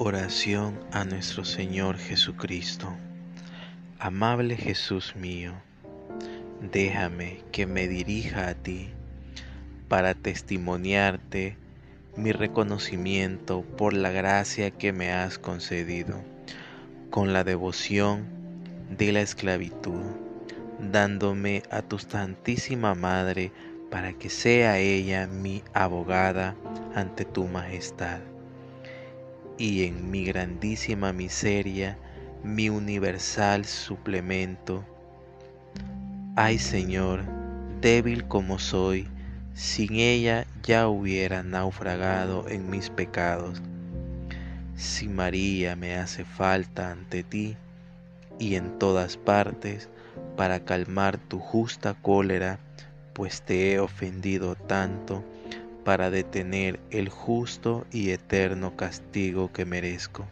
Oración a nuestro Señor Jesucristo. Amable Jesús mío, déjame que me dirija a ti para testimoniarte mi reconocimiento por la gracia que me has concedido, con la devoción de la esclavitud, dándome a tu Santísima Madre para que sea ella mi abogada ante tu majestad y en mi grandísima miseria, mi universal suplemento. Ay Señor, débil como soy, sin ella ya hubiera naufragado en mis pecados. Si María me hace falta ante ti y en todas partes para calmar tu justa cólera, pues te he ofendido tanto, para detener el justo y eterno castigo que merezco,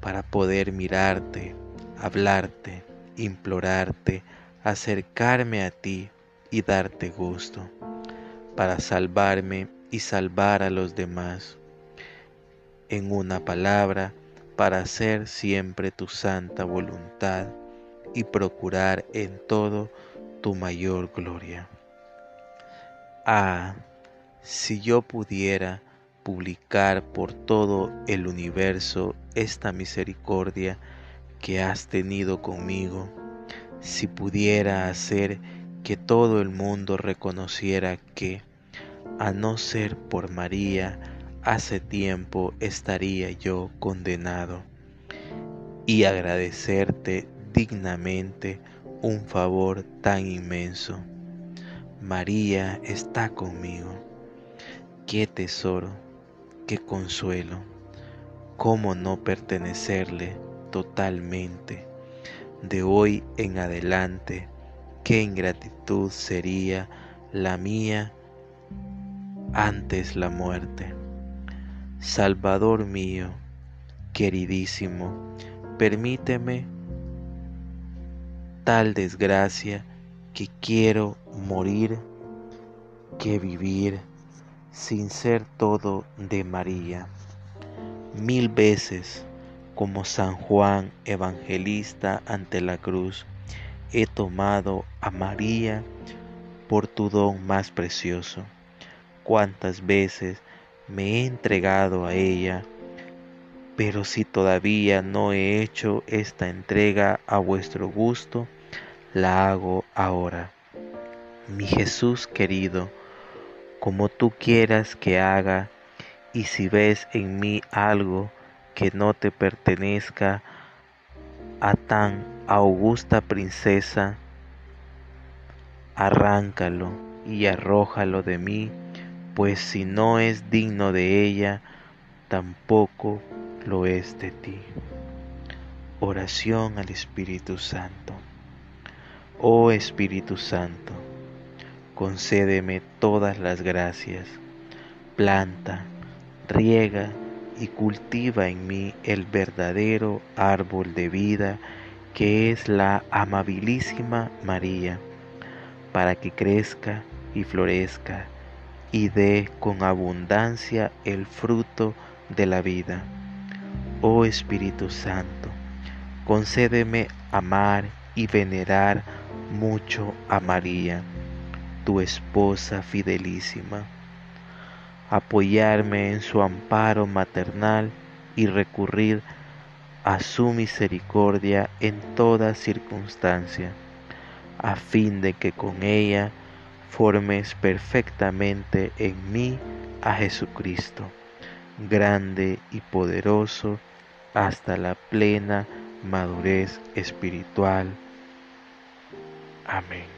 para poder mirarte, hablarte, implorarte, acercarme a ti y darte gusto, para salvarme y salvar a los demás. En una palabra, para hacer siempre tu santa voluntad y procurar en todo tu mayor gloria. Ah, si yo pudiera publicar por todo el universo esta misericordia que has tenido conmigo, si pudiera hacer que todo el mundo reconociera que, a no ser por María, hace tiempo estaría yo condenado, y agradecerte dignamente un favor tan inmenso. María está conmigo qué tesoro, qué consuelo, cómo no pertenecerle totalmente. De hoy en adelante, qué ingratitud sería la mía antes la muerte. Salvador mío, queridísimo, permíteme tal desgracia que quiero morir que vivir sin ser todo de María. Mil veces, como San Juan Evangelista ante la cruz, he tomado a María por tu don más precioso. Cuántas veces me he entregado a ella, pero si todavía no he hecho esta entrega a vuestro gusto, la hago ahora. Mi Jesús querido, como tú quieras que haga, y si ves en mí algo que no te pertenezca a tan augusta princesa, arráncalo y arrójalo de mí, pues si no es digno de ella, tampoco lo es de ti. Oración al Espíritu Santo. Oh Espíritu Santo, concédeme todas las gracias. Planta, riega y cultiva en mí el verdadero árbol de vida que es la amabilísima María, para que crezca y florezca y dé con abundancia el fruto de la vida. Oh Espíritu Santo, concédeme amar y venerar mucho a María tu esposa fidelísima, apoyarme en su amparo maternal y recurrir a su misericordia en toda circunstancia, a fin de que con ella formes perfectamente en mí a Jesucristo, grande y poderoso hasta la plena madurez espiritual. Amén.